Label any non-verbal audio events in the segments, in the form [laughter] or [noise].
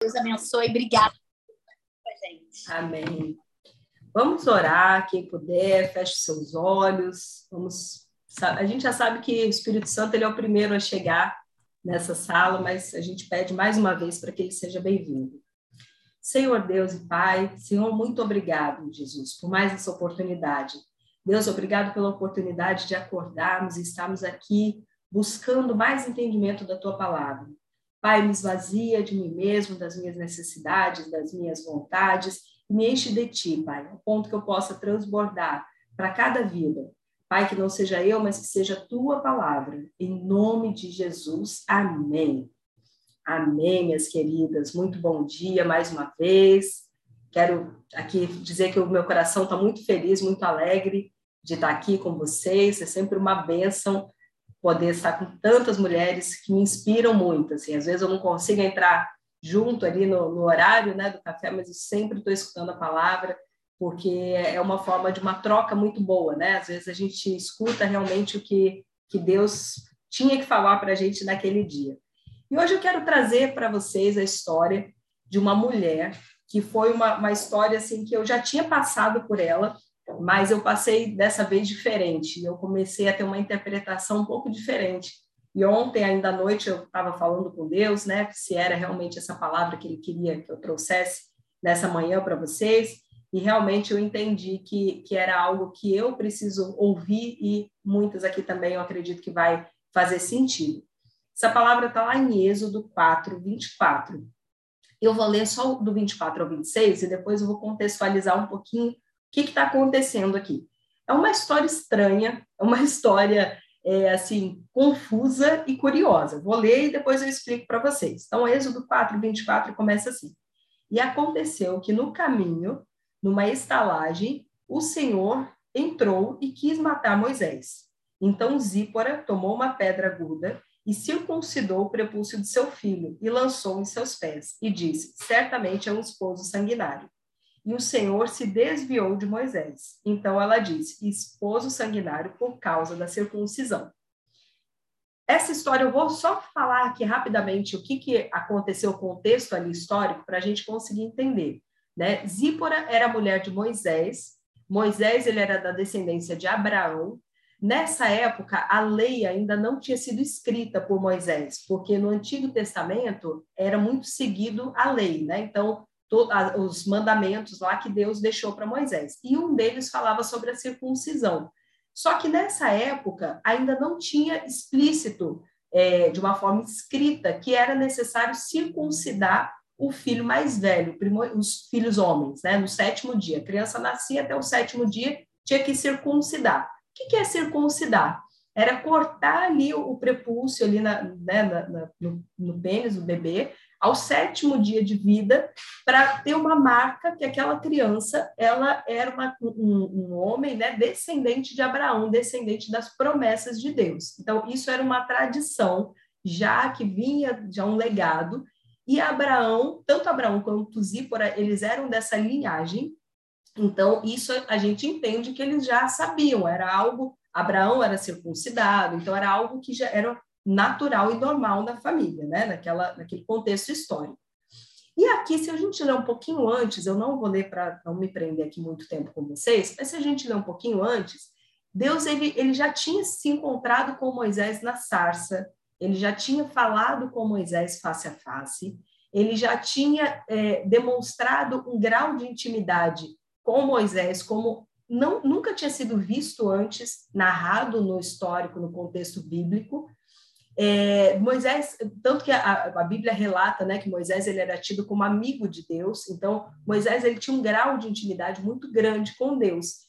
Deus abençoe. Obrigada. Amém. Vamos orar, quem puder, feche seus olhos. Vamos. A gente já sabe que o Espírito Santo ele é o primeiro a chegar nessa sala, mas a gente pede mais uma vez para que ele seja bem-vindo. Senhor Deus e Pai, Senhor, muito obrigado, Jesus, por mais essa oportunidade. Deus, obrigado pela oportunidade de acordarmos e estarmos aqui buscando mais entendimento da tua palavra. Pai, me esvazia de mim mesmo, das minhas necessidades, das minhas vontades, e me enche de ti, Pai, ao ponto que eu possa transbordar para cada vida. Pai, que não seja eu, mas que seja a tua palavra. Em nome de Jesus, amém. Amém, minhas queridas. Muito bom dia mais uma vez. Quero aqui dizer que o meu coração está muito feliz, muito alegre de estar aqui com vocês. É sempre uma bênção poder estar com tantas mulheres que me inspiram muito. Assim, às vezes eu não consigo entrar junto ali no, no horário né, do café, mas eu sempre estou escutando a palavra, porque é uma forma de uma troca muito boa, né? Às vezes a gente escuta realmente o que, que Deus tinha que falar para a gente naquele dia. E hoje eu quero trazer para vocês a história de uma mulher que foi uma, uma história assim que eu já tinha passado por ela, mas eu passei dessa vez diferente. Eu comecei a ter uma interpretação um pouco diferente. E ontem, ainda à noite, eu estava falando com Deus, né, se era realmente essa palavra que Ele queria que eu trouxesse nessa manhã para vocês. E realmente eu entendi que, que era algo que eu preciso ouvir e muitas aqui também eu acredito que vai fazer sentido. Essa palavra está lá em Êxodo 4, 24. Eu vou ler só do 24 ao 26 e depois eu vou contextualizar um pouquinho que está acontecendo aqui? É uma história estranha, é uma [laughs] história é, assim confusa e curiosa. Vou ler e depois eu explico para vocês. Então, Êxodo 4, 24 começa assim. E aconteceu que no caminho, numa estalagem, o Senhor entrou e quis matar Moisés. Então Zípora tomou uma pedra aguda e circuncidou o prepúcio de seu filho e lançou em seus pés e disse: Certamente é um esposo sanguinário e o Senhor se desviou de Moisés. Então ela disse: esposo sanguinário por causa da circuncisão. Essa história eu vou só falar aqui rapidamente o que, que aconteceu, o contexto ali histórico, para a gente conseguir entender. Né? Zípora era mulher de Moisés, Moisés ele era da descendência de Abraão. Nessa época, a lei ainda não tinha sido escrita por Moisés, porque no Antigo Testamento era muito seguido a lei, né? Então, os mandamentos lá que Deus deixou para Moisés. E um deles falava sobre a circuncisão. Só que nessa época ainda não tinha explícito, é, de uma forma escrita, que era necessário circuncidar o filho mais velho, os filhos homens, né, no sétimo dia. A criança nascia até o sétimo dia, tinha que circuncidar. O que é circuncidar? Era cortar ali o prepúcio ali na, né, na, na, no, no pênis do bebê, ao sétimo dia de vida para ter uma marca que aquela criança ela era uma, um, um, homem né, descendente de Abraão, descendente das promessas de Deus. Então, isso era uma tradição já que vinha já um legado, e Abraão, tanto Abraão quanto Zípora, eles eram dessa linhagem, então isso a gente entende que eles já sabiam, era algo, Abraão era circuncidado, então era algo que já era natural e normal na família, né? Naquela, naquele contexto histórico. E aqui, se a gente ler um pouquinho antes, eu não vou ler para não me prender aqui muito tempo com vocês, mas se a gente ler um pouquinho antes, Deus ele, ele já tinha se encontrado com Moisés na sarça, ele já tinha falado com Moisés face a face, ele já tinha é, demonstrado um grau de intimidade com Moisés como não, nunca tinha sido visto antes, narrado no histórico, no contexto bíblico, é, Moisés, tanto que a, a, Bíblia relata, né, que Moisés ele era tido como amigo de Deus. Então, Moisés ele tinha um grau de intimidade muito grande com Deus,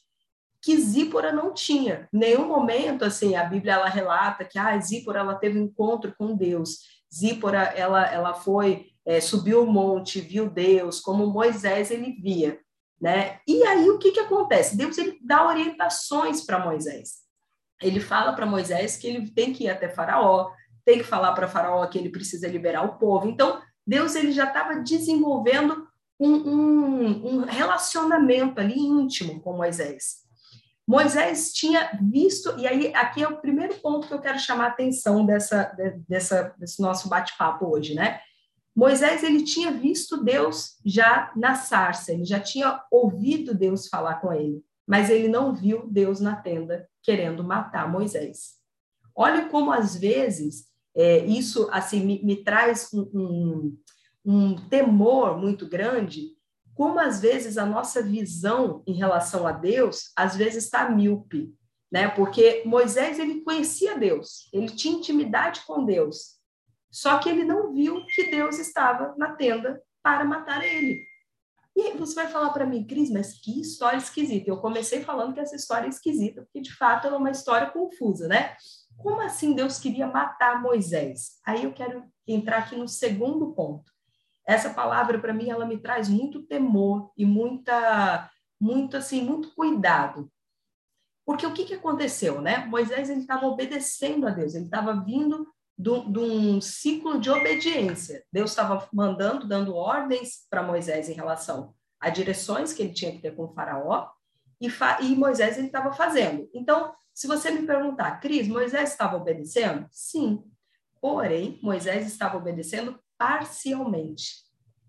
que Zípora não tinha. Nenhum momento, assim, a Bíblia ela relata que ah, Zípora ela teve um encontro com Deus. Zípora ela ela foi é, subiu o monte, viu Deus, como Moisés ele via, né? E aí o que que acontece? Deus ele dá orientações para Moisés. Ele fala para Moisés que ele tem que ir até Faraó, tem que falar para Faraó que ele precisa liberar o povo. Então, Deus ele já estava desenvolvendo um, um, um, relacionamento ali íntimo com Moisés. Moisés tinha visto, e aí aqui é o primeiro ponto que eu quero chamar a atenção dessa, dessa, desse nosso bate-papo hoje, né? Moisés ele tinha visto Deus já na sarça, ele já tinha ouvido Deus falar com ele, mas ele não viu Deus na tenda querendo matar Moisés. Olha como às vezes é, isso assim me, me traz um, um, um temor muito grande, como às vezes a nossa visão em relação a Deus às vezes está míope, né? Porque Moisés ele conhecia Deus, ele tinha intimidade com Deus, só que ele não viu que Deus estava na tenda para matar ele. E você vai falar para mim, Cris, mas que história esquisita. Eu comecei falando que essa história é esquisita, porque de fato ela é uma história confusa, né? Como assim Deus queria matar Moisés? Aí eu quero entrar aqui no segundo ponto. Essa palavra para mim ela me traz muito temor e muita muito assim, muito cuidado. Porque o que, que aconteceu, né? Moisés ele estava obedecendo a Deus, ele estava vindo de um ciclo de obediência. Deus estava mandando, dando ordens para Moisés em relação a direções que ele tinha que ter com o faraó, e, e Moisés ele estava fazendo. Então, se você me perguntar, Cris, Moisés estava obedecendo? Sim. Porém, Moisés estava obedecendo parcialmente.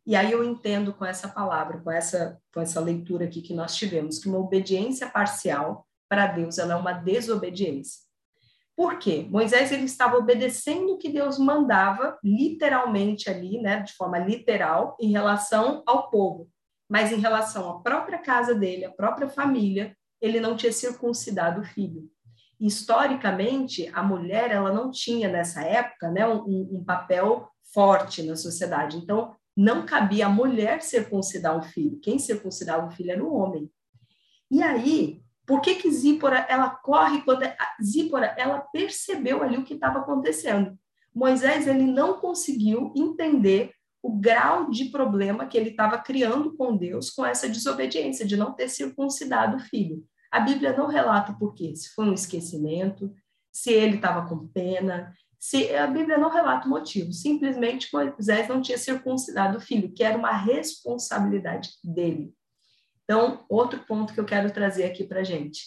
E aí eu entendo com essa palavra, com essa, com essa leitura aqui que nós tivemos, que uma obediência parcial para Deus ela é uma desobediência. Por quê? Moisés ele estava obedecendo o que Deus mandava, literalmente ali, né, de forma literal, em relação ao povo. Mas em relação à própria casa dele, à própria família, ele não tinha circuncidado o filho. Historicamente, a mulher ela não tinha nessa época, né, um, um papel forte na sociedade. Então, não cabia a mulher circuncidar o filho. Quem circuncidava o filho era o homem. E aí, por que que Zípora, ela corre quando Zípora, ela percebeu ali o que estava acontecendo. Moisés, ele não conseguiu entender o grau de problema que ele estava criando com Deus com essa desobediência de não ter circuncidado o filho. A Bíblia não relata por quê, se foi um esquecimento, se ele estava com pena, se a Bíblia não relata o motivo, simplesmente Moisés não tinha circuncidado o filho, que era uma responsabilidade dele. Então, outro ponto que eu quero trazer aqui para gente.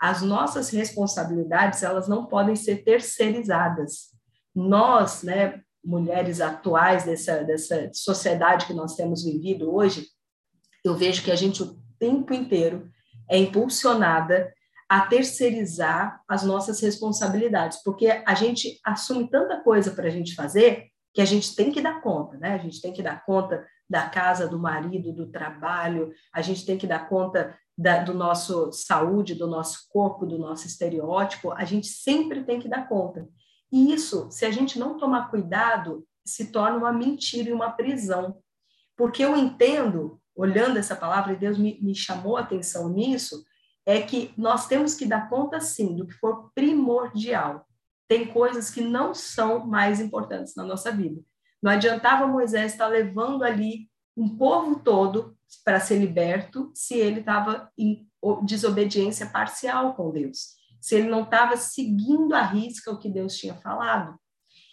As nossas responsabilidades, elas não podem ser terceirizadas. Nós, né, mulheres atuais dessa, dessa sociedade que nós temos vivido hoje, eu vejo que a gente o tempo inteiro é impulsionada a terceirizar as nossas responsabilidades, porque a gente assume tanta coisa para a gente fazer que a gente tem que dar conta, né? A gente tem que dar conta da casa, do marido, do trabalho, a gente tem que dar conta da, do nosso saúde, do nosso corpo, do nosso estereótipo, a gente sempre tem que dar conta. E isso, se a gente não tomar cuidado, se torna uma mentira e uma prisão. Porque eu entendo, olhando essa palavra, e Deus me, me chamou a atenção nisso, é que nós temos que dar conta, sim, do que for primordial. Tem coisas que não são mais importantes na nossa vida. Não adiantava Moisés estar levando ali um povo todo para ser liberto se ele estava em desobediência parcial com Deus, se ele não estava seguindo a risca o que Deus tinha falado.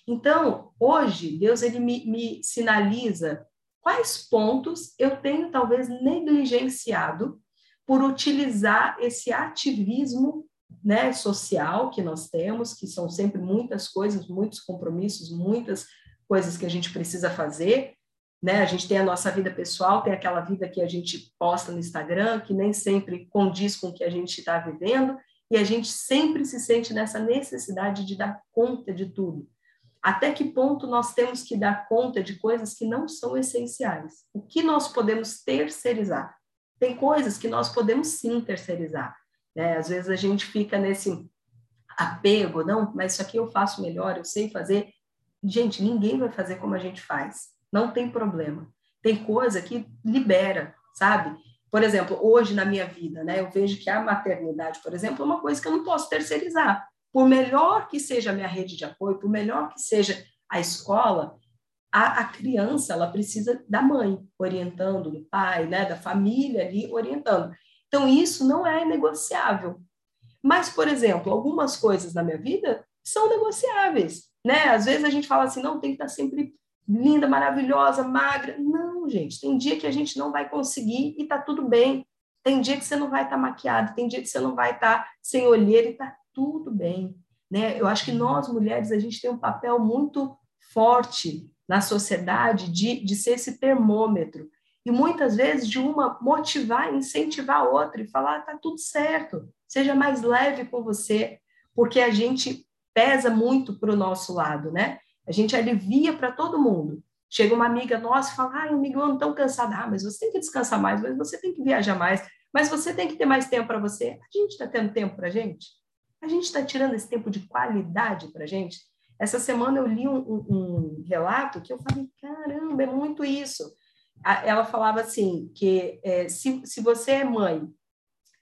Então, hoje, Deus ele me, me sinaliza quais pontos eu tenho talvez negligenciado por utilizar esse ativismo né, social que nós temos, que são sempre muitas coisas, muitos compromissos, muitas coisas que a gente precisa fazer, né? A gente tem a nossa vida pessoal, tem aquela vida que a gente posta no Instagram, que nem sempre condiz com o que a gente está vivendo, e a gente sempre se sente nessa necessidade de dar conta de tudo. Até que ponto nós temos que dar conta de coisas que não são essenciais? O que nós podemos terceirizar? Tem coisas que nós podemos sim terceirizar. Né? Às vezes a gente fica nesse apego, não, mas isso aqui eu faço melhor, eu sei fazer, Gente, ninguém vai fazer como a gente faz. Não tem problema. Tem coisa que libera, sabe? Por exemplo, hoje na minha vida, né, eu vejo que a maternidade, por exemplo, é uma coisa que eu não posso terceirizar. Por melhor que seja a minha rede de apoio, por melhor que seja a escola, a, a criança ela precisa da mãe orientando, do pai, né, da família ali orientando. Então isso não é negociável. Mas, por exemplo, algumas coisas na minha vida são negociáveis né? Às vezes a gente fala assim, não, tem que estar sempre linda, maravilhosa, magra. Não, gente, tem dia que a gente não vai conseguir e tá tudo bem. Tem dia que você não vai estar tá maquiada, tem dia que você não vai estar tá sem olheira e tá tudo bem, né? Eu acho que nós mulheres a gente tem um papel muito forte na sociedade de, de ser esse termômetro. E muitas vezes de uma motivar, incentivar a outra e falar: está tudo certo, seja mais leve com você, porque a gente pesa muito para o nosso lado, né? A gente alivia para todo mundo. Chega uma amiga nossa e fala: ai, amigo, eu ando tão cansada. Ah, mas você tem que descansar mais, mas você tem que viajar mais, mas você tem que ter mais tempo para você. A gente está tendo tempo para a gente? A gente está tirando esse tempo de qualidade para a gente? Essa semana eu li um, um, um, relato que eu falei: caramba, é muito isso. Ela falava assim: que é, se, se você é mãe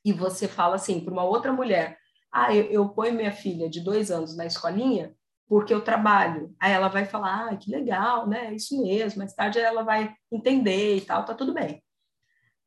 e você fala assim para uma outra mulher: ah, eu, eu ponho minha filha de dois anos na escolinha, porque eu trabalho. Aí ela vai falar, ah, que legal, né? Isso mesmo. Mais tarde ela vai entender e tal, tá tudo bem.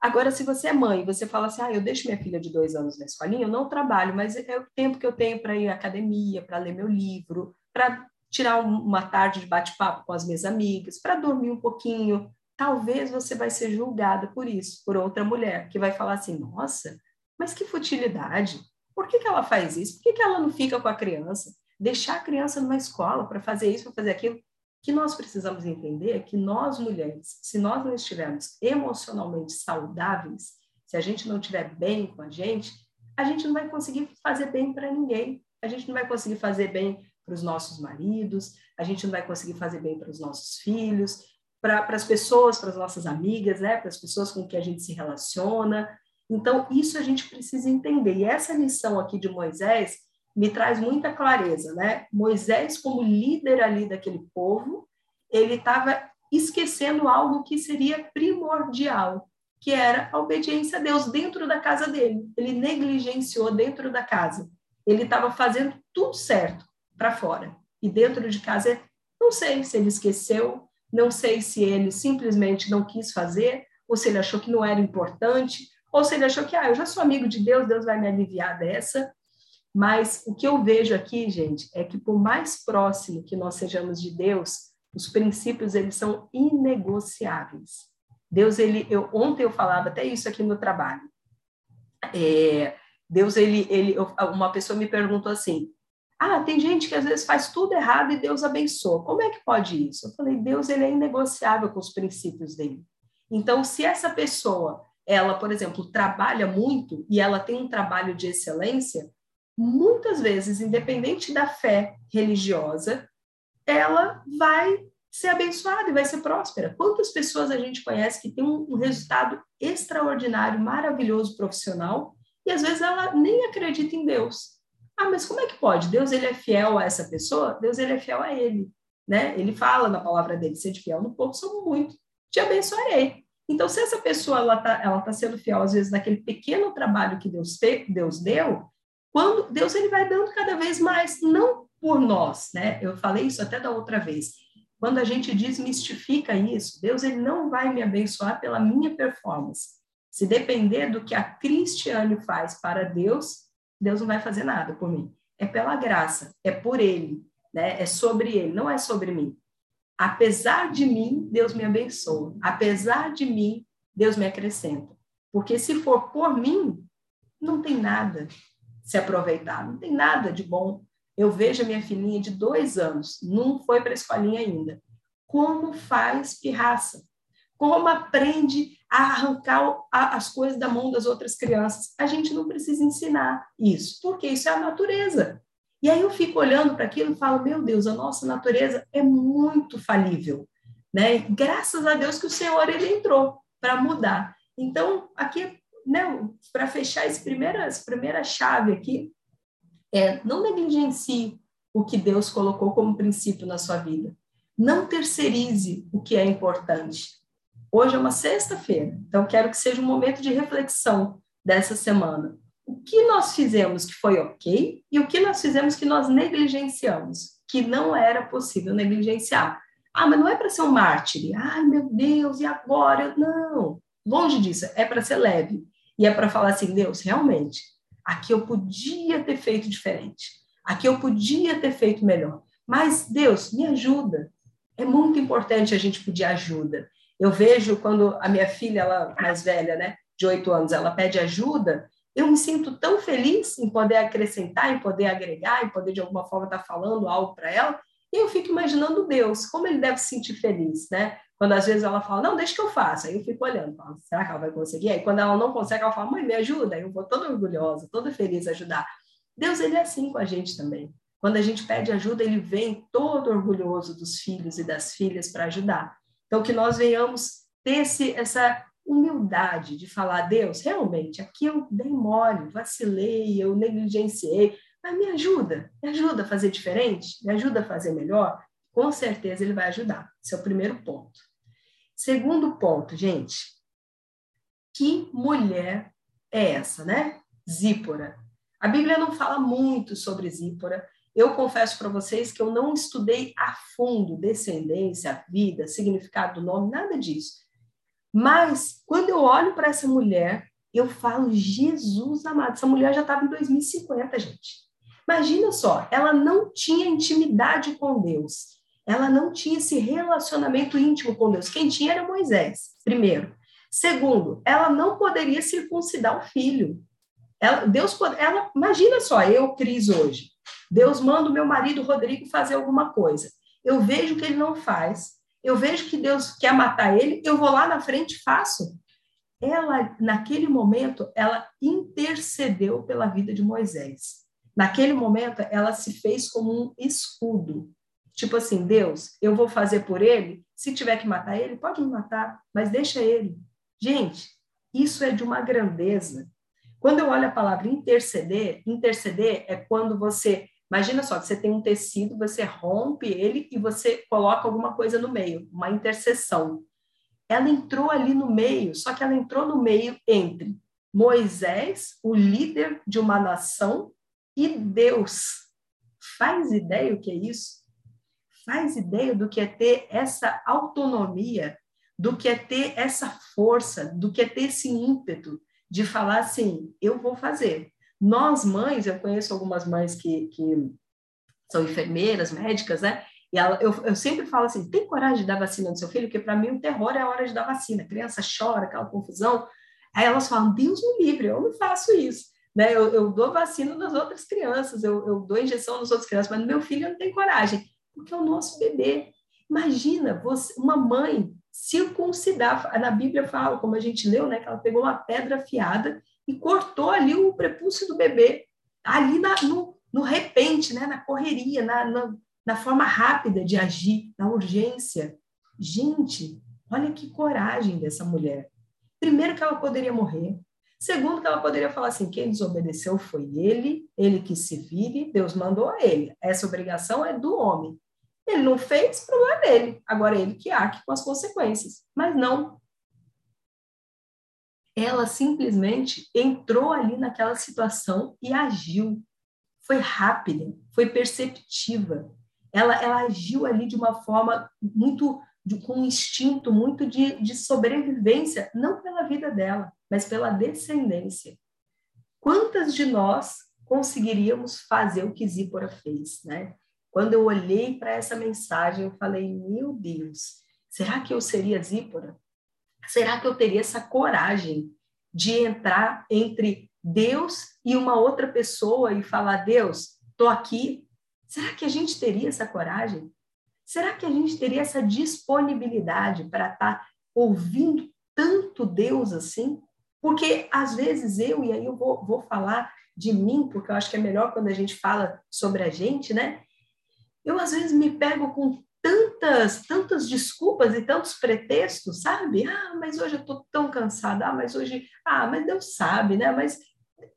Agora, se você é mãe, você fala assim, ah, eu deixo minha filha de dois anos na escolinha, eu não trabalho, mas é o tempo que eu tenho para ir à academia, para ler meu livro, para tirar uma tarde de bate-papo com as minhas amigas, para dormir um pouquinho. Talvez você vai ser julgada por isso, por outra mulher, que vai falar assim, nossa, mas que futilidade. Por que, que ela faz isso? Por que, que ela não fica com a criança? deixar a criança numa escola para fazer isso, para fazer aquilo. Que nós precisamos entender é que nós mulheres, se nós não estivermos emocionalmente saudáveis, se a gente não estiver bem com a gente, a gente não vai conseguir fazer bem para ninguém. A gente não vai conseguir fazer bem para os nossos maridos, a gente não vai conseguir fazer bem para os nossos filhos, para as pessoas, para as nossas amigas, né? para as pessoas com que a gente se relaciona. Então, isso a gente precisa entender. E essa lição aqui de Moisés, me traz muita clareza, né? Moisés, como líder ali daquele povo, ele estava esquecendo algo que seria primordial, que era a obediência a Deus dentro da casa dele. Ele negligenciou dentro da casa. Ele estava fazendo tudo certo para fora. E dentro de casa, não sei se ele esqueceu, não sei se ele simplesmente não quis fazer, ou se ele achou que não era importante, ou se ele achou que, ah, eu já sou amigo de Deus, Deus vai me aliviar dessa. Mas o que eu vejo aqui, gente, é que por mais próximo que nós sejamos de Deus, os princípios eles são inegociáveis. Deus ele, eu ontem eu falava até isso aqui no trabalho. É, Deus ele, ele, uma pessoa me perguntou assim: ah, tem gente que às vezes faz tudo errado e Deus abençoa. Como é que pode isso? Eu falei: Deus ele é inegociável com os princípios dele. Então, se essa pessoa ela, por exemplo, trabalha muito e ela tem um trabalho de excelência, muitas vezes, independente da fé religiosa, ela vai ser abençoada e vai ser próspera. Quantas pessoas a gente conhece que tem um, resultado extraordinário, maravilhoso profissional, e às vezes ela nem acredita em Deus. Ah, mas como é que pode? Deus ele é fiel a essa pessoa? Deus ele é fiel a ele, né? Ele fala na palavra dele, ser fiel no pouco, sou muito, te abençoarei. Então, se essa pessoa ela está ela tá sendo fiel, às vezes, naquele pequeno trabalho que Deus, te, Deus deu, quando Deus ele vai dando cada vez mais, não por nós, né? Eu falei isso até da outra vez. Quando a gente desmistifica isso, Deus ele não vai me abençoar pela minha performance. Se depender do que a Cristiane faz para Deus, Deus não vai fazer nada por mim. É pela graça, é por Ele, né? É sobre Ele, não é sobre mim. Apesar de mim, Deus me abençoa. Apesar de mim, Deus me acrescenta. Porque se for por mim, não tem nada se aproveitar. Não tem nada de bom. Eu vejo a minha filhinha de dois anos, não foi para a escolinha ainda. Como faz pirraça? Como aprende a arrancar as coisas da mão das outras crianças? A gente não precisa ensinar isso, porque isso é a natureza. E aí eu fico olhando para aquilo e falo, meu Deus, a nossa natureza é muito falível, né? Graças a Deus que o Senhor ele entrou para mudar. Então, aqui não, para fechar esse primeira, essa primeira chave aqui, é não negligencie o que Deus colocou como princípio na sua vida. Não terceirize o que é importante. Hoje é uma sexta-feira, então quero que seja um momento de reflexão dessa semana. O que nós fizemos que foi ok e o que nós fizemos que nós negligenciamos, que não era possível negligenciar. Ah, mas não é para ser um mártir. Ai, meu Deus, e agora? Não, longe disso, é para ser leve. E é para falar assim, Deus, realmente, aqui eu podia ter feito diferente. Aqui eu podia ter feito melhor. Mas, Deus, me ajuda. É muito importante a gente pedir ajuda. Eu vejo quando a minha filha, ela mais velha, né, de oito anos, ela pede ajuda, eu me sinto tão feliz em poder acrescentar, em poder agregar, em poder de alguma forma estar falando algo para ela, E eu fico imaginando Deus, como ele deve se sentir feliz, né? Quando às vezes ela fala, não, deixa que eu faça. Aí eu fico olhando, falo, será que ela vai conseguir? Aí quando ela não consegue, ela fala, mãe, me ajuda. Eu vou toda orgulhosa, toda feliz ajudar. Deus, ele é assim com a gente também. Quando a gente pede ajuda, ele vem todo orgulhoso dos filhos e das filhas para ajudar. Então, que nós venhamos ter esse, essa humildade de falar, Deus, realmente, aqui eu dei mole, vacilei, eu negligenciei, mas me ajuda, me ajuda a fazer diferente, me ajuda a fazer melhor. Com certeza ele vai ajudar. Esse é o primeiro ponto. Segundo ponto, gente. Que mulher é essa, né? Zípora. A Bíblia não fala muito sobre Zípora. Eu confesso para vocês que eu não estudei a fundo descendência, vida, significado do nome, nada disso. Mas quando eu olho para essa mulher, eu falo, Jesus amado, essa mulher já estava em 2050, gente. Imagina só, ela não tinha intimidade com Deus ela não tinha esse relacionamento íntimo com Deus. Quem tinha era Moisés, primeiro. Segundo, ela não poderia circuncidar o filho. Ela, Deus, ela, imagina só, eu, Cris, hoje. Deus manda o meu marido Rodrigo fazer alguma coisa. Eu vejo que ele não faz. Eu vejo que Deus quer matar ele. Eu vou lá na frente e faço. Ela, naquele momento, ela intercedeu pela vida de Moisés. Naquele momento, ela se fez como um escudo Tipo assim, Deus, eu vou fazer por ele, se tiver que matar ele, pode me matar, mas deixa ele. Gente, isso é de uma grandeza. Quando eu olho a palavra interceder, interceder é quando você, imagina só, você tem um tecido, você rompe ele e você coloca alguma coisa no meio, uma intercessão. Ela entrou ali no meio, só que ela entrou no meio entre Moisés, o líder de uma nação, e Deus. Faz ideia o que é isso? faz ideia do que é ter essa autonomia, do que é ter essa força, do que é ter esse ímpeto de falar assim: eu vou fazer. Nós, mães, eu conheço algumas mães que, que são enfermeiras, médicas, né? E ela, eu, eu sempre falo assim: tem coragem de dar vacina no seu filho? Porque para mim o terror é a hora de dar vacina. A criança chora, aquela confusão. Aí elas falam: Deus me livre, eu não faço isso. Né? Eu, eu dou vacina nas outras crianças, eu, eu dou injeção nas outras crianças, mas no meu filho não tenho coragem porque é o nosso bebê. Imagina você, uma mãe circuncidar. Na Bíblia fala, como a gente leu, né, que ela pegou uma pedra afiada e cortou ali o prepúcio do bebê, ali na, no, no repente, né, na correria, na, na, na forma rápida de agir, na urgência. Gente, olha que coragem dessa mulher. Primeiro que ela poderia morrer. Segundo que ela poderia falar assim, quem desobedeceu foi ele, ele que se vire, Deus mandou a ele. Essa obrigação é do homem. Ele não fez, problema dele. Agora ele que arque com as consequências. Mas não. Ela simplesmente entrou ali naquela situação e agiu. Foi rápida, foi perceptiva. Ela, ela agiu ali de uma forma muito, de, com um instinto muito de, de sobrevivência, não pela vida dela, mas pela descendência. Quantas de nós conseguiríamos fazer o que Zípora fez, né? Quando eu olhei para essa mensagem, eu falei: meu Deus, será que eu seria Zípora? Será que eu teria essa coragem de entrar entre Deus e uma outra pessoa e falar: Deus, estou aqui? Será que a gente teria essa coragem? Será que a gente teria essa disponibilidade para estar tá ouvindo tanto Deus assim? Porque às vezes eu, e aí eu vou, vou falar de mim, porque eu acho que é melhor quando a gente fala sobre a gente, né? eu às vezes me pego com tantas, tantas desculpas e tantos pretextos, sabe? Ah, mas hoje eu estou tão cansada. Ah, mas hoje, ah, mas Deus sabe, né? Mas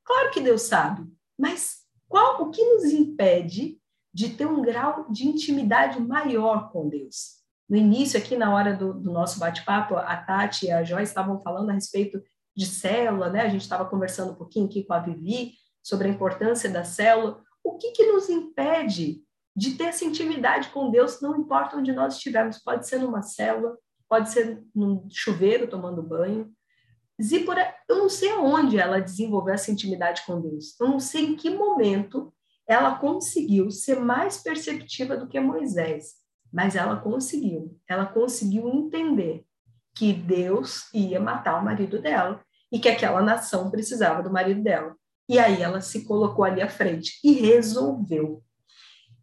claro que Deus sabe. Mas qual o que nos impede de ter um grau de intimidade maior com Deus? No início, aqui na hora do, do nosso bate-papo, a Tati e a Joyce estavam falando a respeito de célula, né? A gente estava conversando um pouquinho aqui com a Vivi sobre a importância da célula. O que, que nos impede de ter essa intimidade com Deus, não importa onde nós estivermos, pode ser numa célula, pode ser num chuveiro tomando banho. Zípora, eu não sei aonde ela desenvolveu essa intimidade com Deus, eu não sei em que momento ela conseguiu ser mais perceptiva do que Moisés, mas ela conseguiu, ela conseguiu entender que Deus ia matar o marido dela e que aquela nação precisava do marido dela. E aí ela se colocou ali à frente e resolveu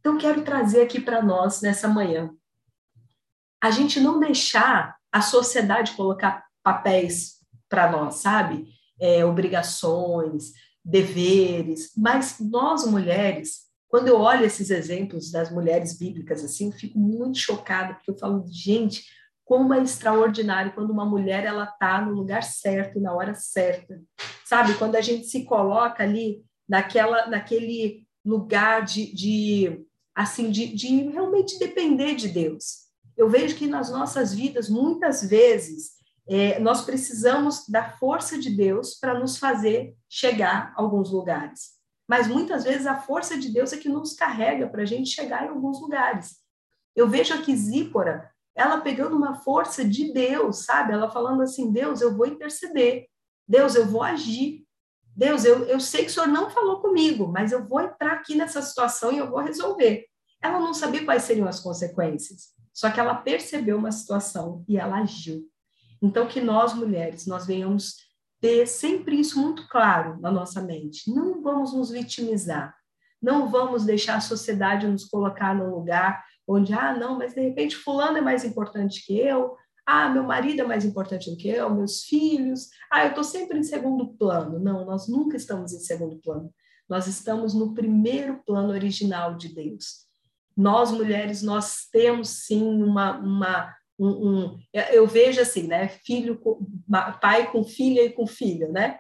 Então, quero trazer aqui para nós nessa manhã. A gente não deixar a sociedade colocar papéis para nós, sabe? É, obrigações, deveres, mas nós mulheres, quando eu olho esses exemplos das mulheres bíblicas assim, eu fico muito chocada, porque eu falo, gente, como é extraordinário quando uma mulher ela tá no lugar certo na hora certa. Sabe? Quando a gente se coloca ali naquela naquele lugar de, de assim de, de realmente depender de Deus. Eu vejo que nas nossas vidas muitas vezes é, nós precisamos da força de Deus para nos fazer chegar a alguns lugares. Mas muitas vezes a força de Deus é que nos carrega para a gente chegar em alguns lugares. Eu vejo aqui Zípora, ela pegando uma força de Deus, sabe? Ela falando assim: Deus, eu vou interceder. Deus, eu vou agir. Deus, eu, eu sei que o Senhor não falou comigo, mas eu vou entrar aqui nessa situação e eu vou resolver. Ela não sabia quais seriam as consequências, só que ela percebeu uma situação e ela agiu. Então, que nós, mulheres, nós venhamos ter sempre isso muito claro na nossa mente. Não vamos nos vitimizar. Não vamos deixar a sociedade nos colocar num lugar onde, ah, não, mas de repente fulano é mais importante que eu, ah, meu marido é mais importante do que eu, meus filhos, ah, eu estou sempre em segundo plano. Não, nós nunca estamos em segundo plano. Nós estamos no primeiro plano original de Deus. Nós, mulheres, nós temos sim uma, uma um, um, eu vejo assim, né? Filho, com, pai com filha e com filho, né?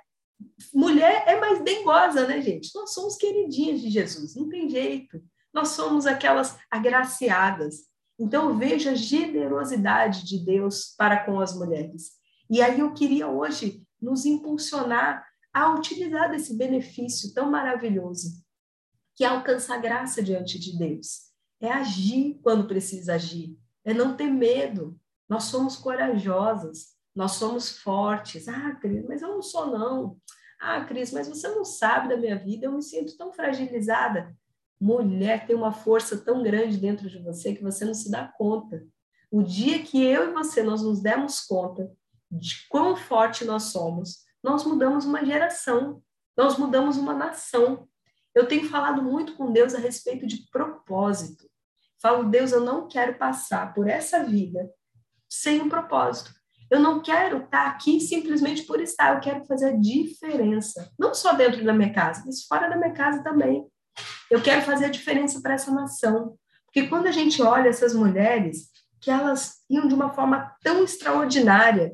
Mulher é mais dengosa, né, gente? Nós somos queridinhas de Jesus, não tem jeito. Nós somos aquelas agraciadas. Então, eu vejo a generosidade de Deus para com as mulheres. E aí eu queria hoje nos impulsionar a utilizar desse benefício tão maravilhoso, que é alcançar graça diante de Deus. É agir quando precisa agir, é não ter medo. Nós somos corajosas, nós somos fortes. Ah, Cris, mas eu não sou, não. Ah, Cris, mas você não sabe da minha vida, eu me sinto tão fragilizada. Mulher tem uma força tão grande dentro de você que você não se dá conta. O dia que eu e você nós nos demos conta de quão forte nós somos, nós mudamos uma geração, nós mudamos uma nação. Eu tenho falado muito com Deus a respeito de propósito. Falo, Deus, eu não quero passar por essa vida sem um propósito. Eu não quero estar aqui simplesmente por estar, eu quero fazer a diferença. Não só dentro da minha casa, mas fora da minha casa também. Eu quero fazer a diferença para essa nação. Porque quando a gente olha essas mulheres, que elas iam de uma forma tão extraordinária,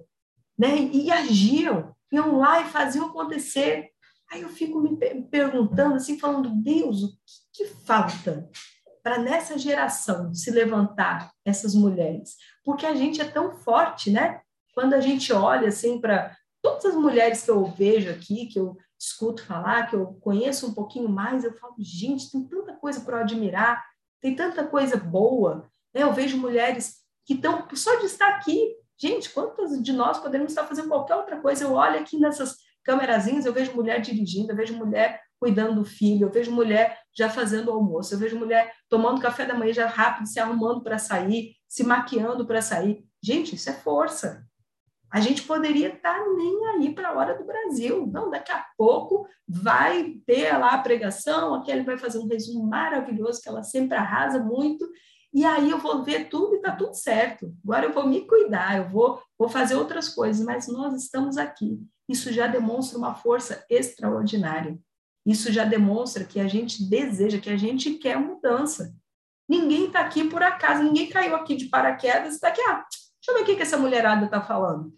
né, e agiam, iam lá e faziam acontecer. Aí eu fico me perguntando, assim, falando, Deus, o que, que falta? para nessa geração se levantar essas mulheres, porque a gente é tão forte, né? Quando a gente olha assim para todas as mulheres que eu vejo aqui, que eu escuto falar, que eu conheço um pouquinho mais, eu falo, gente, tem tanta coisa para admirar, tem tanta coisa boa. Né? Eu vejo mulheres que estão só de estar aqui. Gente, quantas de nós podemos estar fazendo qualquer outra coisa? Eu olho aqui nessas câmerazinhas, eu vejo mulher dirigindo, eu vejo mulher cuidando do filho, eu vejo mulher já fazendo almoço, eu vejo mulher tomando café da manhã já rápido, se arrumando para sair, se maquiando para sair. Gente, isso é força. A gente poderia estar tá nem aí para a hora do Brasil. Não, daqui a pouco vai ter lá a pregação, a Kelly vai fazer um resumo maravilhoso, que ela sempre arrasa muito, e aí eu vou ver tudo e está tudo certo. Agora eu vou me cuidar, eu vou, vou fazer outras coisas, mas nós estamos aqui. Isso já demonstra uma força extraordinária. Isso já demonstra que a gente deseja, que a gente quer mudança. Ninguém está aqui por acaso, ninguém caiu aqui de paraquedas e está aqui, ah, deixa eu ver o que, que essa mulherada está falando.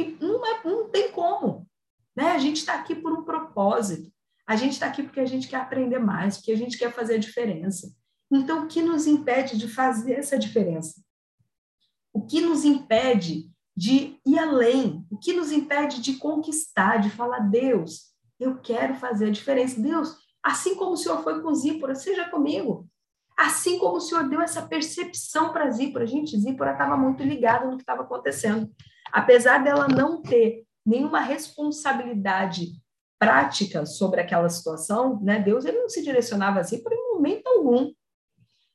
E não, é, não tem como. Né? A gente está aqui por um propósito. A gente está aqui porque a gente quer aprender mais, porque a gente quer fazer a diferença. Então, o que nos impede de fazer essa diferença? O que nos impede de ir além? O que nos impede de conquistar, de falar, Deus, eu quero fazer a diferença. Deus, assim como o Senhor foi com Zípora, seja comigo. Assim como o Senhor deu essa percepção para Zípora. Gente, Zípora estava muito ligada no que estava acontecendo. Apesar dela não ter nenhuma responsabilidade prática sobre aquela situação, né? Deus ele não se direcionava a Zípora em momento algum.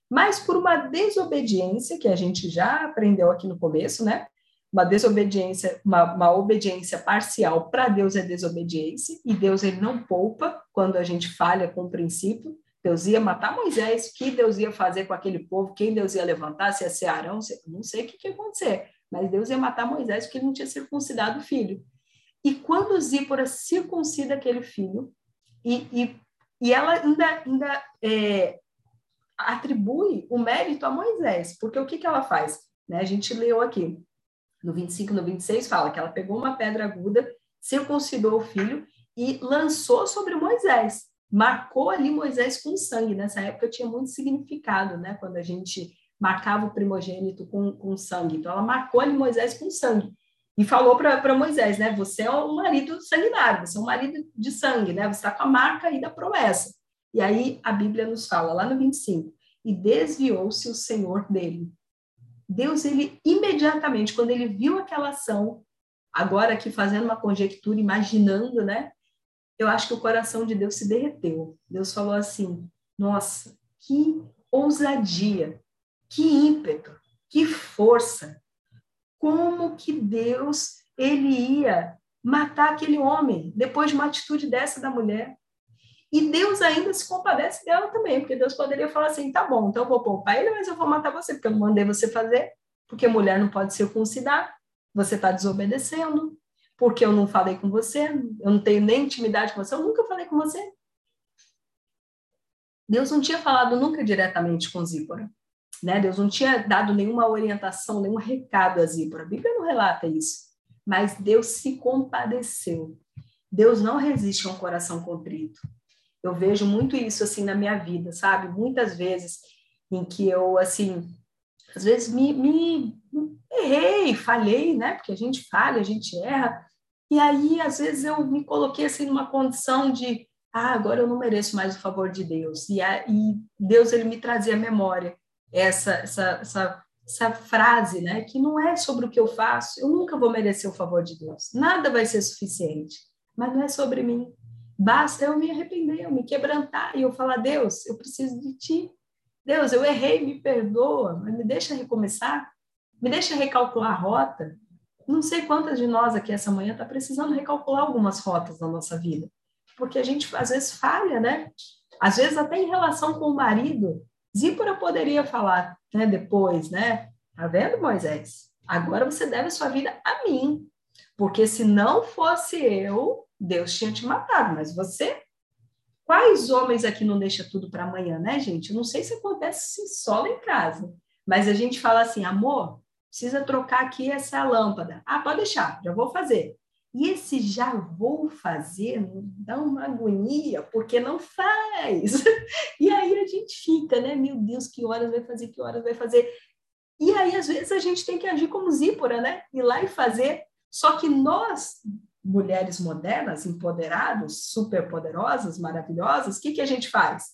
Mas por uma desobediência, que a gente já aprendeu aqui no começo, né? uma desobediência, uma, uma obediência parcial para Deus é desobediência, e Deus ele não poupa quando a gente falha com o princípio. Deus ia matar Moisés, o que Deus ia fazer com aquele povo, quem Deus ia levantar, se ia ser Arão, não sei o que, que ia acontecer, mas Deus ia matar Moisés porque ele não tinha circuncidado o filho. E quando Zípora circuncida aquele filho, e, e, e ela ainda, ainda é, atribui o mérito a Moisés, porque o que, que ela faz? Né? A gente leu aqui, no 25 no 26, fala que ela pegou uma pedra aguda, circuncidou o filho e lançou sobre Moisés. Marcou ali Moisés com sangue. Nessa época tinha muito significado, né? Quando a gente marcava o primogênito com, com sangue. Então, ela marcou ali Moisés com sangue e falou para Moisés, né? Você é um marido sanguinário, você é um marido de sangue, né? Você está com a marca aí da promessa. E aí a Bíblia nos fala, lá no 25, e desviou-se o Senhor dele. Deus, ele imediatamente, quando ele viu aquela ação, agora aqui fazendo uma conjectura, imaginando, né? Eu acho que o coração de Deus se derreteu. Deus falou assim: nossa, que ousadia, que ímpeto, que força como que Deus ele ia matar aquele homem depois de uma atitude dessa da mulher. E Deus ainda se compadece dela também, porque Deus poderia falar assim: tá bom, então eu vou poupar ele, mas eu vou matar você, porque eu não mandei você fazer, porque mulher não pode circuncidar, você está desobedecendo, porque eu não falei com você, eu não tenho nem intimidade com você, eu nunca falei com você. Deus não tinha falado nunca diretamente com Zípora. Né? Deus não tinha dado nenhuma orientação, nenhum recado a Zípora. A Bíblia não relata isso. Mas Deus se compadeceu. Deus não resiste a um coração contrito. Eu vejo muito isso assim na minha vida, sabe? Muitas vezes em que eu assim, às vezes me, me errei, falhei, né? Porque a gente falha, a gente erra. E aí, às vezes, eu me coloquei assim numa condição de, ah, agora eu não mereço mais o favor de Deus. E, a, e Deus, ele me trazia a memória essa, essa, essa, essa frase, né? Que não é sobre o que eu faço, eu nunca vou merecer o favor de Deus, nada vai ser suficiente, mas não é sobre mim. Basta eu me arrepender, eu me quebrantar e eu falar: Deus, eu preciso de ti. Deus, eu errei, me perdoa, mas me deixa recomeçar, me deixa recalcular a rota. Não sei quantas de nós aqui essa manhã está precisando recalcular algumas rotas na nossa vida, porque a gente às vezes falha, né? Às vezes até em relação com o marido, Zípora poderia falar né, depois, né? Tá vendo, Moisés? Agora você deve sua vida a mim, porque se não fosse eu, Deus tinha te matado, mas você. Quais homens aqui não deixa tudo para amanhã, né, gente? Eu não sei se acontece só lá em casa, mas a gente fala assim, amor, precisa trocar aqui essa lâmpada. Ah, pode deixar, já vou fazer. E esse já vou fazer dá uma agonia, porque não faz. [laughs] E aí a gente fica, né? Meu Deus, que horas vai fazer, que horas vai fazer. E aí, às vezes, a gente tem que agir como Zípora, né? Ir lá e fazer. Só que nós, mulheres modernas, empoderadas, superpoderosas, maravilhosas, o que, que a gente faz?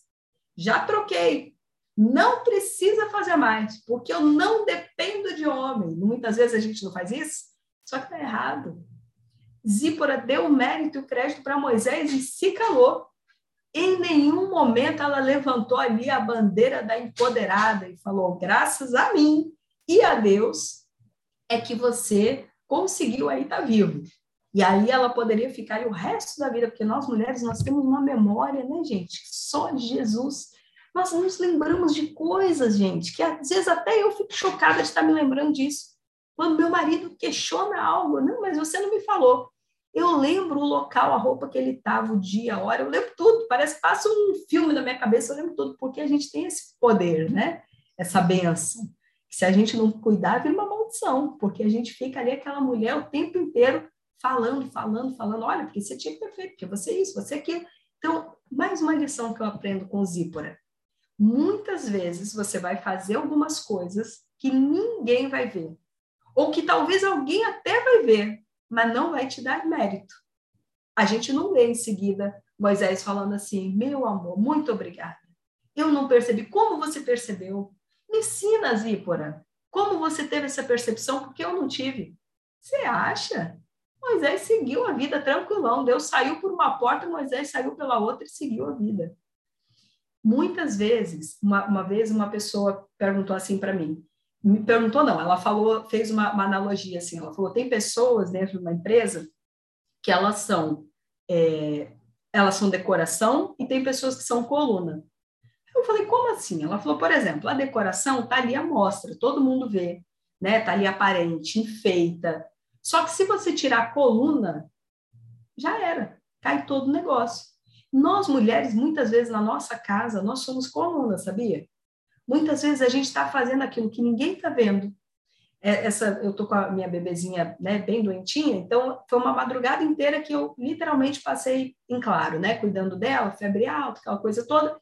Já troquei. Não precisa fazer mais, porque eu não dependo de homem. Muitas vezes a gente não faz isso, só que está errado Zípora deu o mérito e o crédito para Moisés e se calou. Em nenhum momento ela levantou ali a bandeira da empoderada e falou: graças a mim e a Deus é que você conseguiu aí estar tá vivo. E aí ela poderia ficar o resto da vida, porque nós mulheres nós temos uma memória, né, gente? Só Jesus. Nós nos lembramos de coisas, gente, que às vezes até eu fico chocada de estar me lembrando disso. Quando meu marido questiona algo, não, mas você não me falou. Eu lembro o local, a roupa que ele estava, o dia, a hora, eu lembro tudo. Parece que passa um filme na minha cabeça, eu lembro tudo, porque a gente tem esse poder, né? Essa benção. Se a gente não cuidar, vira uma maldição, porque a gente fica ali, aquela mulher, o tempo inteiro falando, falando, falando. Olha, porque você tinha que ter feito, porque você é isso, você é aquilo. Então, mais uma lição que eu aprendo com Zípora. Muitas vezes você vai fazer algumas coisas que ninguém vai ver, ou que talvez alguém até vai ver, mas não vai te dar mérito. A gente não vê em seguida Moisés falando assim: meu amor, muito obrigada. Eu não percebi. Como você percebeu? Me ensina, Zípora. Como você teve essa percepção? Porque eu não tive. Você acha? Moisés seguiu a vida tranquilão. Deus saiu por uma porta, Moisés saiu pela outra e seguiu a vida. Muitas vezes, uma, uma vez uma pessoa perguntou assim para mim: me perguntou não, ela falou, fez uma, uma, analogia assim, ela falou, tem pessoas dentro de uma empresa que elas são, é, elas são decoração e tem pessoas que são coluna. Eu falei, como assim? Ela falou, por exemplo, a decoração tá ali à mostra, todo mundo vê, né? Tá ali aparente, enfeita. Só que se você tirar a coluna, já era, cai todo o negócio. Nós mulheres, muitas vezes na nossa casa, nós somos colunas, sabia? Muitas vezes a gente está fazendo aquilo que ninguém está vendo. É, essa, eu tô com a minha bebezinha, né, bem doentinha, então foi uma madrugada inteira que eu literalmente passei em claro, né, cuidando dela, febre alta, aquela coisa toda.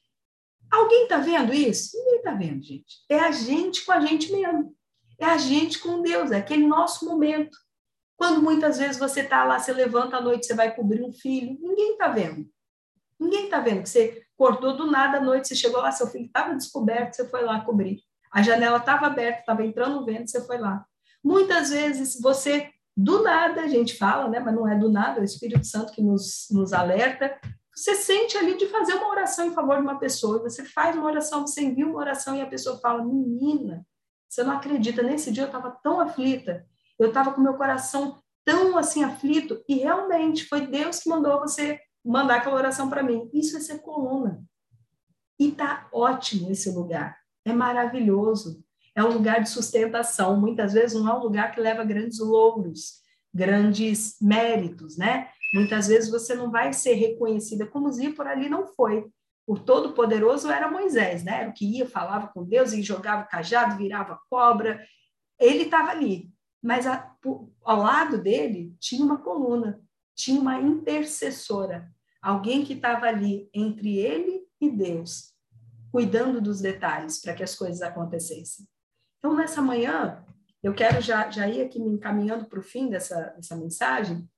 Alguém está vendo isso? Ninguém está vendo, gente. É a gente com a gente mesmo. É a gente com Deus, é aquele nosso momento. Quando muitas vezes você está lá, você levanta à noite, você vai cobrir um filho, ninguém está vendo. Ninguém está vendo que você acordou do nada à noite, você chegou lá, seu filho estava descoberto, você foi lá cobrir. A janela estava aberta, estava entrando vento, você foi lá. Muitas vezes você, do nada, a gente fala, né, mas não é do nada, é o Espírito Santo que nos, nos alerta, você sente ali de fazer uma oração em favor de uma pessoa, você faz uma oração, você envia uma oração e a pessoa fala, menina, você não acredita, nesse dia eu estava tão aflita, eu estava com meu coração tão assim aflito, e realmente foi Deus que mandou você mandar aquela oração para mim. Isso é ser coluna. E tá ótimo esse lugar. É maravilhoso. É um lugar de sustentação. Muitas vezes não é um lugar que leva grandes louros, grandes méritos, né? Muitas vezes você não vai ser reconhecida como por ali não foi. O todo-poderoso era Moisés, né? Era o que ia, falava com Deus e jogava cajado, virava cobra. Ele estava ali. Mas a, ao lado dele tinha uma coluna, tinha uma intercessora, alguém que estava ali entre ele e Deus, cuidando dos detalhes para que as coisas acontecessem. Então, nessa manhã, eu quero já, já ir aqui me encaminhando para o fim dessa, dessa mensagem,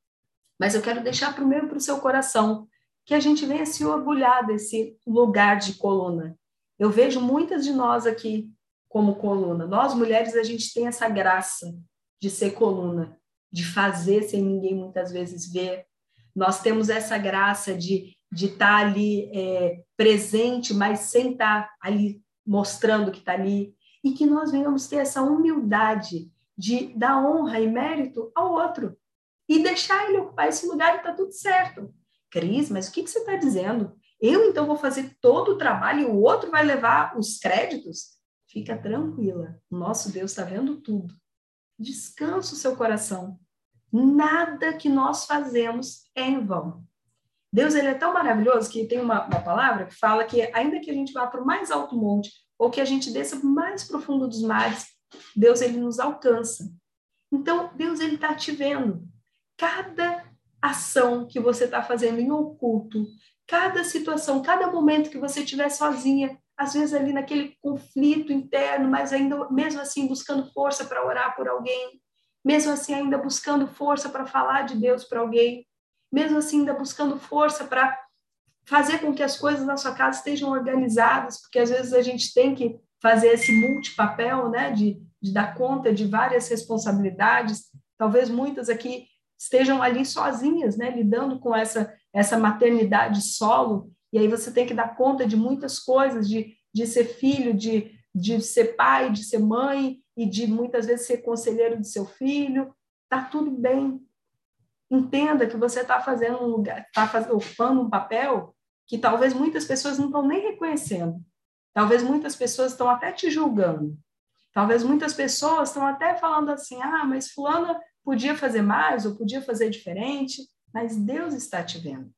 mas eu quero deixar primeiro para o seu coração que a gente venha se orgulhar desse lugar de coluna. Eu vejo muitas de nós aqui como coluna. Nós, mulheres, a gente tem essa graça de ser coluna, de fazer sem ninguém muitas vezes ver, nós temos essa graça de de estar tá ali é, presente, mas sem estar tá ali mostrando que está ali, e que nós venhamos ter essa humildade de dar honra e mérito ao outro e deixar ele ocupar esse lugar e está tudo certo. Cris, mas o que, que você está dizendo? Eu então vou fazer todo o trabalho e o outro vai levar os créditos? Fica tranquila, nosso Deus está vendo tudo. Descansa o seu coração nada que nós fazemos é em vão. Deus ele é tão maravilhoso que tem uma, uma palavra que fala que ainda que a gente vá para o mais alto monte ou que a gente desça para o mais profundo dos mares, Deus ele nos alcança. Então Deus ele está te vendo. Cada ação que você está fazendo em oculto, cada situação, cada momento que você estiver sozinha, às vezes ali naquele conflito interno, mas ainda mesmo assim buscando força para orar por alguém, mesmo assim ainda buscando força para falar de Deus para alguém, mesmo assim ainda buscando força para fazer com que as coisas na sua casa estejam organizadas, porque às vezes a gente tem que fazer esse multipapel, né, de, de dar conta de várias responsabilidades. Talvez muitas aqui estejam ali sozinhas, né, lidando com essa essa maternidade solo, e aí você tem que dar conta de muitas coisas, de, de ser filho, de, de ser pai, de ser mãe, e de muitas vezes ser conselheiro de seu filho, tá tudo bem. Entenda que você está fazendo um lugar, está ocupando um papel que talvez muitas pessoas não estão nem reconhecendo. Talvez muitas pessoas estão até te julgando. Talvez muitas pessoas estão até falando assim: ah, mas fulana podia fazer mais ou podia fazer diferente, mas Deus está te vendo.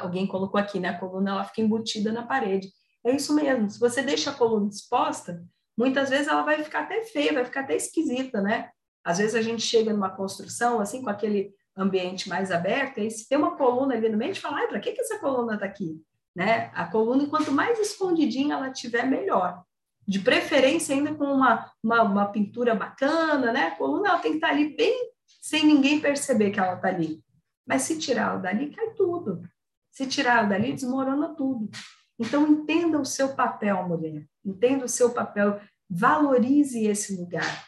Alguém colocou aqui, né? A coluna ela fica embutida na parede. É isso mesmo. Se você deixa a coluna exposta, muitas vezes ela vai ficar até feia, vai ficar até esquisita, né? Às vezes a gente chega numa construção, assim, com aquele ambiente mais aberto, e se tem uma coluna ali no meio, a gente fala, para que, que essa coluna está aqui? Né? A coluna, quanto mais escondidinha ela tiver, melhor. De preferência ainda com uma, uma, uma pintura bacana, né? A coluna ela tem que estar tá ali bem sem ninguém perceber que ela está ali. Mas se tirar ela dali, cai tudo. Se tirar ela dali, desmorona tudo. Então, entenda o seu papel, mulher. Entenda o seu papel. Valorize esse lugar.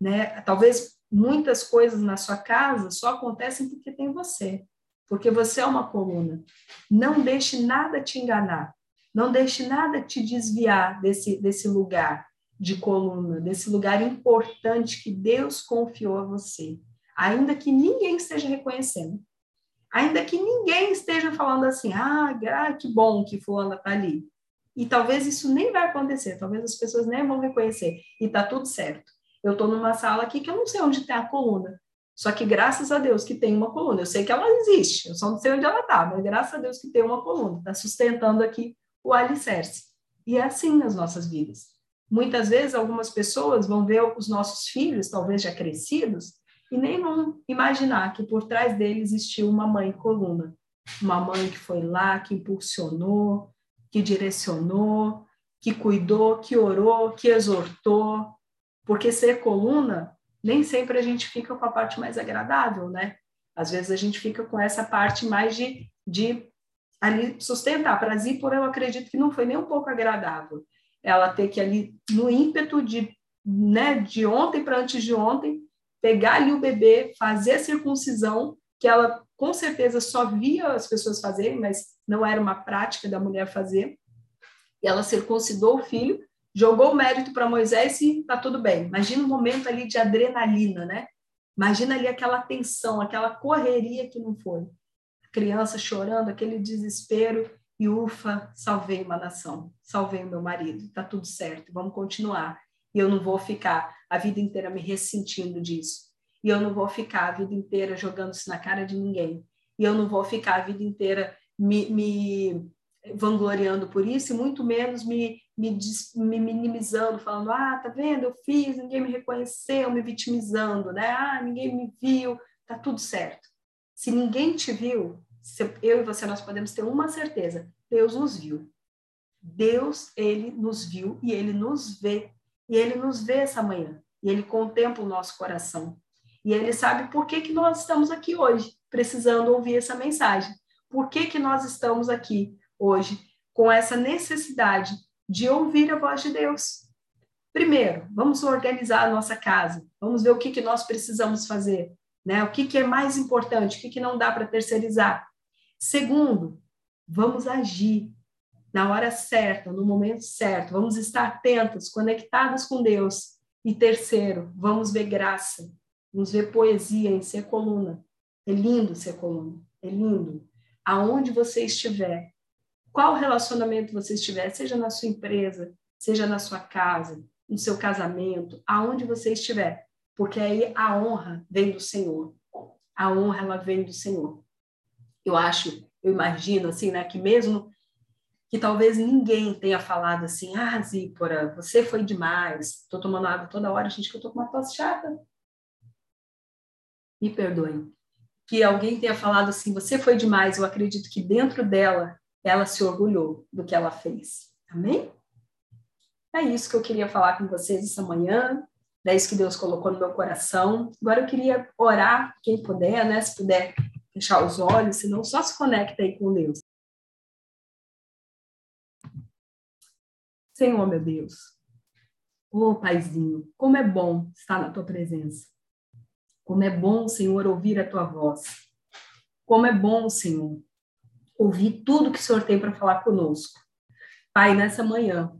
Né? Talvez muitas coisas na sua casa só acontecem porque tem você. Porque você é uma coluna. Não deixe nada te enganar. Não deixe nada te desviar desse, desse lugar de coluna, desse lugar importante que Deus confiou a você. Ainda que ninguém esteja reconhecendo ainda que ninguém esteja falando assim, ah, que bom que fulana está ali. E talvez isso nem vai acontecer, talvez as pessoas nem vão reconhecer. E tá tudo certo. Eu estou numa sala aqui que eu não sei onde está a coluna. Só que graças a Deus que tem uma coluna. Eu sei que ela existe, eu só não sei onde ela está, mas graças a Deus que tem uma coluna, está sustentando aqui o alicerce. E é assim nas nossas vidas. Muitas vezes, algumas pessoas vão ver os nossos filhos, talvez já crescidos, e nem vão imaginar que por trás deles existiu uma mãe coluna. Uma mãe que foi lá, que impulsionou, que direcionou, que cuidou, que orou, que exortou. Porque ser coluna nem sempre a gente fica com a parte mais agradável, né? Às vezes a gente fica com essa parte mais de, de ali sustentar. Para Zípora, eu acredito que não foi nem um pouco agradável. Ela ter que ali, no ímpeto de, né, de ontem para antes de ontem, pegar ali o bebê, fazer a circuncisão, que ela com certeza só via as pessoas fazerem, mas não era uma prática da mulher fazer. E ela circuncidou o filho, jogou o mérito para Moisés e tá tudo bem. Imagina um momento ali de adrenalina, né? Imagina ali aquela tensão, aquela correria que não foi. A criança chorando, aquele desespero e ufa, salvei uma nação, salvei o meu marido, tá tudo certo, vamos continuar. E eu não vou ficar a vida inteira me ressentindo disso. E eu não vou ficar a vida inteira jogando isso na cara de ninguém. E eu não vou ficar a vida inteira me, me vangloriando por isso, e muito menos me me, me minimizando, falando, ah, tá vendo, eu fiz, ninguém me reconheceu, me vitimizando, né? Ah, ninguém me viu, tá tudo certo. Se ninguém te viu, eu e você nós podemos ter uma certeza, Deus nos viu. Deus, ele nos viu e ele nos vê. E ele nos vê essa manhã. E ele contempla o nosso coração. E ele sabe por que, que nós estamos aqui hoje, precisando ouvir essa mensagem. Por que, que nós estamos aqui hoje com essa necessidade de ouvir a voz de Deus. Primeiro, vamos organizar a nossa casa, vamos ver o que, que nós precisamos fazer, né? O que, que é mais importante, o que, que não dá para terceirizar. Segundo, vamos agir na hora certa, no momento certo, vamos estar atentos, conectados com Deus. E terceiro, vamos ver graça, vamos ver poesia em ser coluna. É lindo ser coluna, é lindo. Aonde você estiver, qual relacionamento você estiver, seja na sua empresa, seja na sua casa, no seu casamento, aonde você estiver, porque aí a honra vem do Senhor. A honra ela vem do Senhor. Eu acho, eu imagino assim, né, que mesmo que talvez ninguém tenha falado assim, ah, Zípora, você foi demais, estou tomando água toda hora, gente, que eu estou com uma tosse chata. Me perdoem. Que alguém tenha falado assim, você foi demais, eu acredito que dentro dela ela se orgulhou do que ela fez. Amém? É isso que eu queria falar com vocês essa manhã. É isso que Deus colocou no meu coração. Agora eu queria orar, quem puder, né? Se puder fechar os olhos, senão só se conecta aí com Deus. Senhor, meu Deus. Ô, oh, Paizinho, como é bom estar na tua presença. Como é bom, Senhor, ouvir a tua voz. Como é bom, Senhor, ouvir tudo que o Senhor tem para falar conosco. Pai, nessa manhã,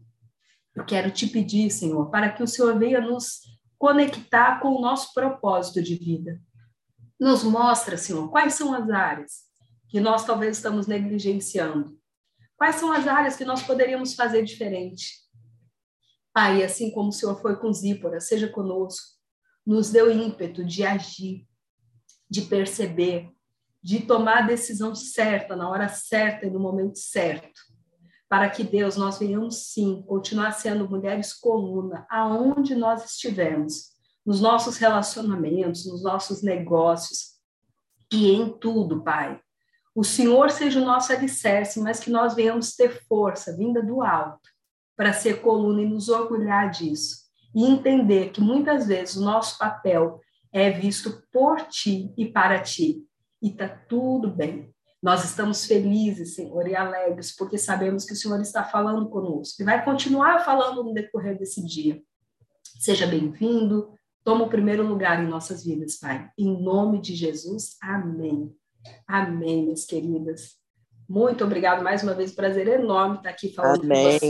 eu quero te pedir, Senhor, para que o Senhor venha nos conectar com o nosso propósito de vida. Nos mostra, Senhor, quais são as áreas que nós talvez estamos negligenciando. Quais são as áreas que nós poderíamos fazer diferente? Pai, assim como o Senhor foi com Zípora, seja conosco, nos deu ímpeto de agir, de perceber, de tomar a decisão certa, na hora certa e no momento certo, para que Deus, nós venhamos sim continuar sendo mulheres coluna aonde nós estivermos, nos nossos relacionamentos, nos nossos negócios e em tudo, Pai. O Senhor seja o nosso alicerce, mas que nós venhamos ter força vinda do alto para ser coluna e nos orgulhar disso. E entender que muitas vezes o nosso papel é visto por ti e para ti e está tudo bem. Nós estamos felizes, Senhor, e alegres, porque sabemos que o Senhor está falando conosco e vai continuar falando no decorrer desse dia. Seja bem-vindo, toma o primeiro lugar em nossas vidas, Pai. Em nome de Jesus, amém. Amém, minhas queridas. Muito obrigado mais uma vez, prazer enorme estar aqui falando amém. com vocês.